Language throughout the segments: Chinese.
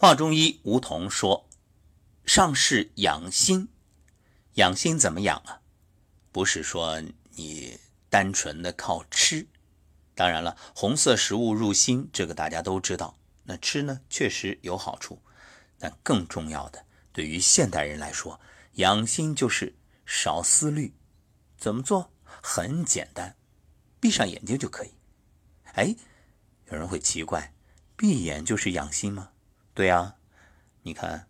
华中医吴桐说：“上是养心，养心怎么养啊？不是说你单纯的靠吃。当然了，红色食物入心，这个大家都知道。那吃呢，确实有好处。但更重要的，对于现代人来说，养心就是少思虑。怎么做？很简单，闭上眼睛就可以。哎，有人会奇怪，闭眼就是养心吗？”对啊，你看，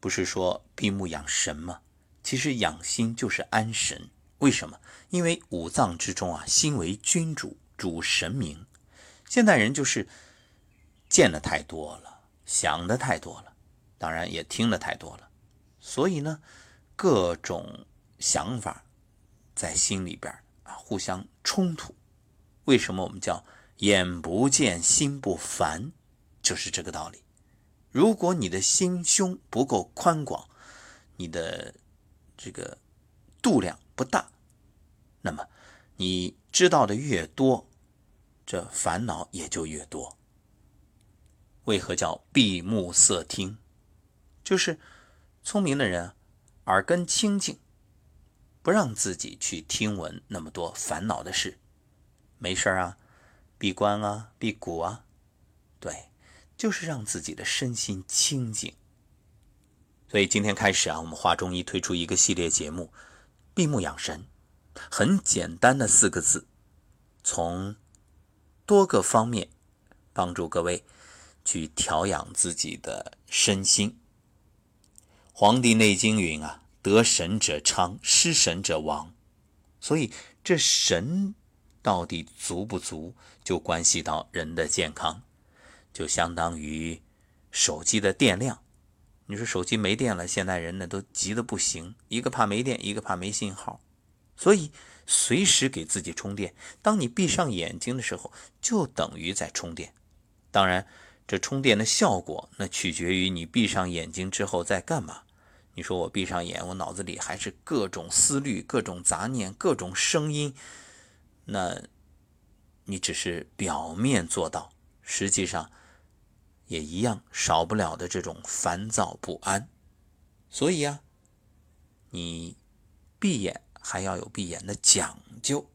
不是说闭目养神吗？其实养心就是安神。为什么？因为五脏之中啊，心为君主，主神明。现代人就是见的太多了，想的太多了，当然也听的太多了，所以呢，各种想法在心里边啊互相冲突。为什么我们叫眼不见心不烦？就是这个道理。如果你的心胸不够宽广，你的这个度量不大，那么你知道的越多，这烦恼也就越多。为何叫闭目塞听？就是聪明的人耳根清净，不让自己去听闻那么多烦恼的事。没事啊，闭关啊，闭谷啊，对。就是让自己的身心清净。所以今天开始啊，我们华中医推出一个系列节目——闭目养神，很简单的四个字，从多个方面帮助各位去调养自己的身心。《黄帝内经》云啊：“得神者昌，失神者亡。”所以这神到底足不足，就关系到人的健康。就相当于手机的电量，你说手机没电了，现代人呢都急得不行，一个怕没电，一个怕没信号，所以随时给自己充电。当你闭上眼睛的时候，就等于在充电。当然，这充电的效果那取决于你闭上眼睛之后在干嘛。你说我闭上眼，我脑子里还是各种思虑、各种杂念、各种声音，那你只是表面做到，实际上。也一样少不了的这种烦躁不安，所以啊，你闭眼还要有闭眼的讲究。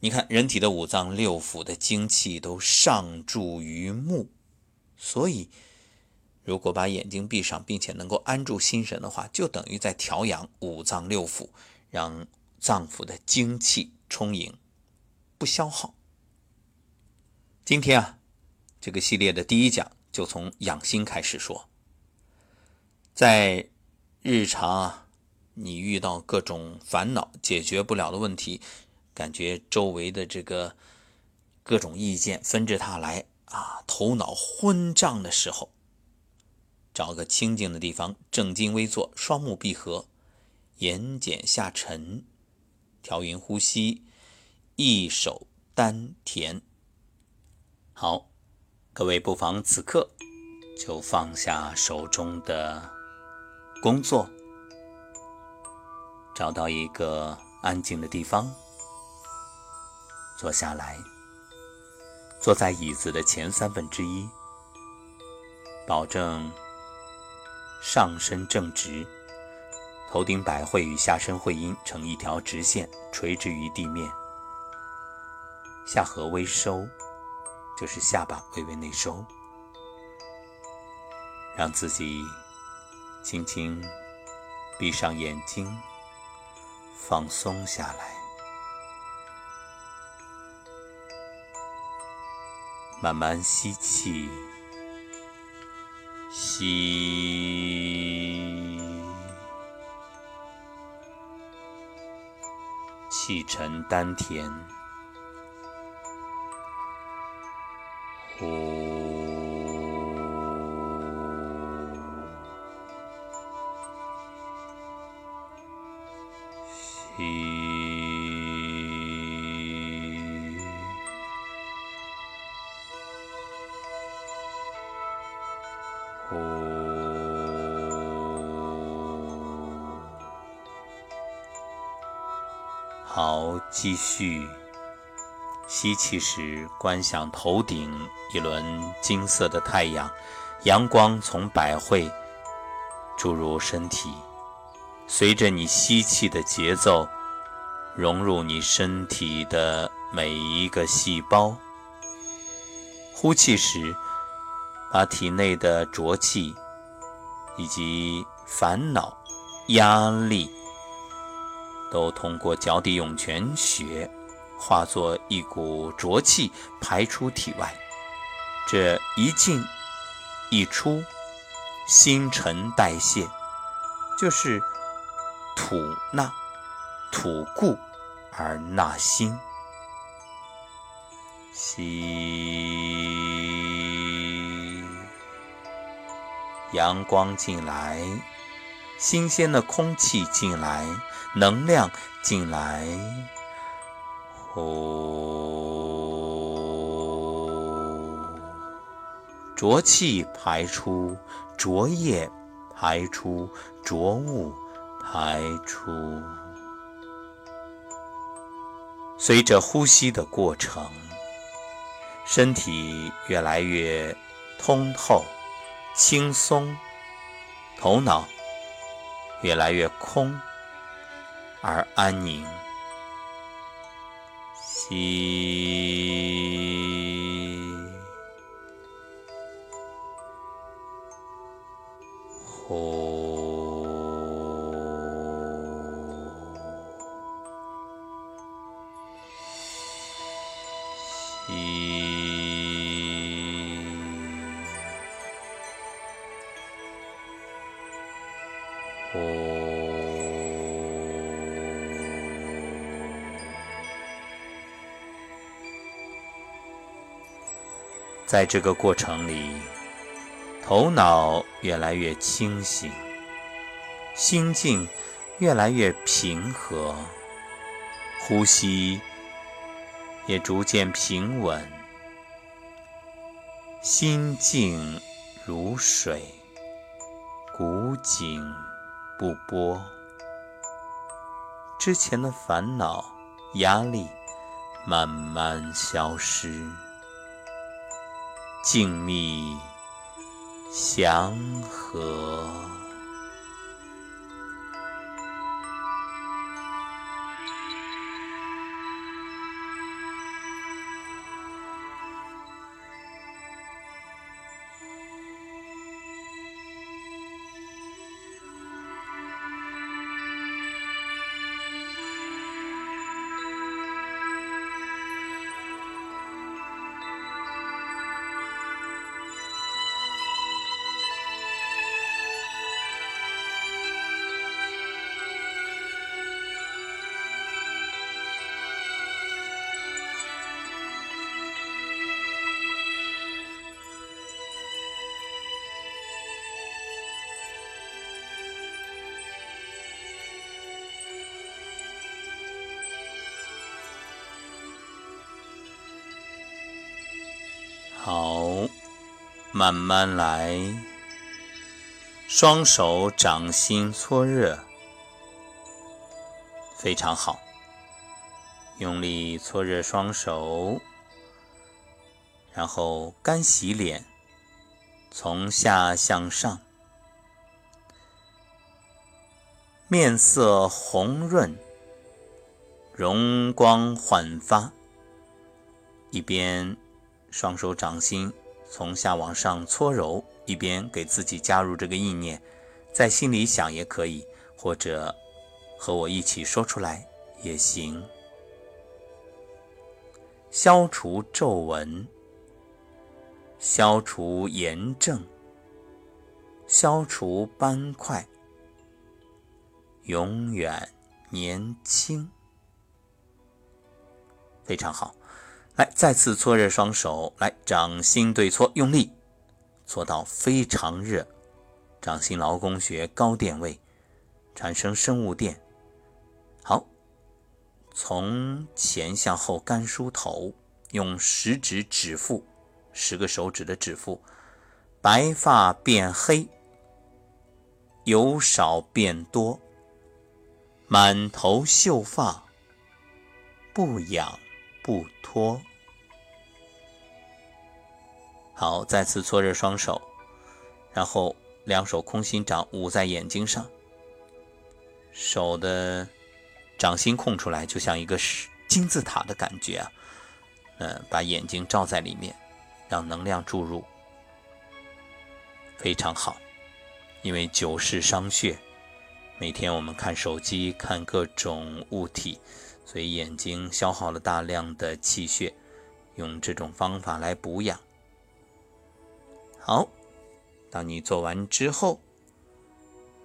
你看，人体的五脏六腑的精气都上注于目，所以如果把眼睛闭上，并且能够安住心神的话，就等于在调养五脏六腑，让脏腑的精气充盈，不消耗。今天啊。这个系列的第一讲就从养心开始说，在日常啊，你遇到各种烦恼解决不了的问题，感觉周围的这个各种意见纷至沓来啊，头脑昏胀的时候，找个清静的地方，正襟危坐，双目闭合，眼睑下沉，调匀呼吸，一手丹田，好。各位不妨此刻就放下手中的工作，找到一个安静的地方坐下来，坐在椅子的前三分之一，保证上身正直，头顶百会与下身会阴成一条直线垂直于地面，下颌微收。就是下巴微微内收，让自己轻轻闭上眼睛，放松下来，慢慢吸气，吸，气沉丹田。好，继续。吸气时，观想头顶一轮金色的太阳，阳光从百会注入身体，随着你吸气的节奏，融入你身体的每一个细胞。呼气时，把体内的浊气以及烦恼、压力，都通过脚底涌泉穴化作一股浊气排出体外。这一进一出，新陈代谢就是吐纳，吐故而纳新。吸，阳光进来，新鲜的空气进来，能量进来，浊气排出，浊液排出，浊物排出。随着呼吸的过程，身体越来越通透、轻松，头脑越来越空而安宁。吸。在这个过程里，头脑越来越清醒，心境越来越平和，呼吸也逐渐平稳，心静如水，古井不波，之前的烦恼、压力慢慢消失。静谧祥和。好，慢慢来。双手掌心搓热，非常好。用力搓热双手，然后干洗脸，从下向上，面色红润，容光焕发。一边。双手掌心从下往上搓揉，一边给自己加入这个意念，在心里想也可以，或者和我一起说出来也行。消除皱纹，消除炎症，消除斑块，永远年轻，非常好。来，再次搓热双手，来掌心对搓，用力搓到非常热，掌心劳宫穴高电位产生生物电。好，从前向后干梳头，用食指指腹，十个手指的指腹，白发变黑，由少变多，满头秀发，不痒。不脱。好，再次搓热双手，然后两手空心掌捂在眼睛上，手的掌心空出来，就像一个金字塔的感觉啊。嗯，把眼睛罩在里面，让能量注入，非常好。因为久视伤血，每天我们看手机、看各种物体，所以眼睛消耗了大量的气血。用这种方法来补养。好，当你做完之后，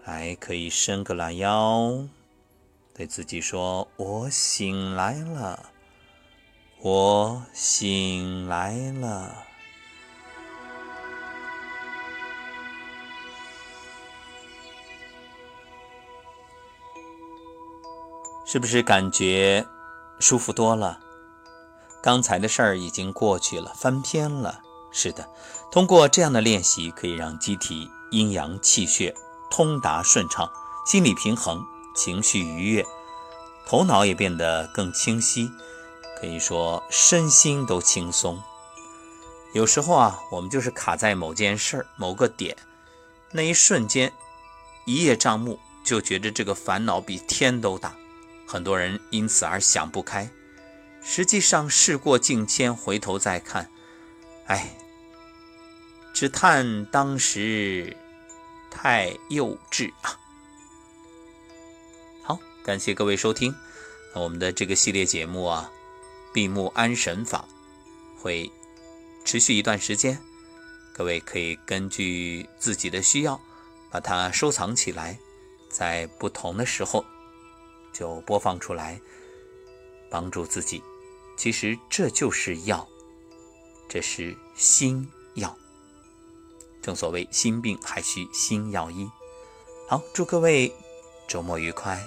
还可以伸个懒腰，对自己说：“我醒来了，我醒来了。”是不是感觉舒服多了？刚才的事儿已经过去了，翻篇了。是的，通过这样的练习，可以让机体阴阳气血通达顺畅，心理平衡，情绪愉悦，头脑也变得更清晰，可以说身心都轻松。有时候啊，我们就是卡在某件事儿、某个点，那一瞬间，一叶障目，就觉得这个烦恼比天都大。很多人因此而想不开，实际上事过境迁，回头再看，哎，只叹当时太幼稚啊！好，感谢各位收听，我们的这个系列节目啊，闭目安神法会持续一段时间，各位可以根据自己的需要把它收藏起来，在不同的时候。就播放出来，帮助自己。其实这就是药，这是心药。正所谓心病还需心药医。好，祝各位周末愉快。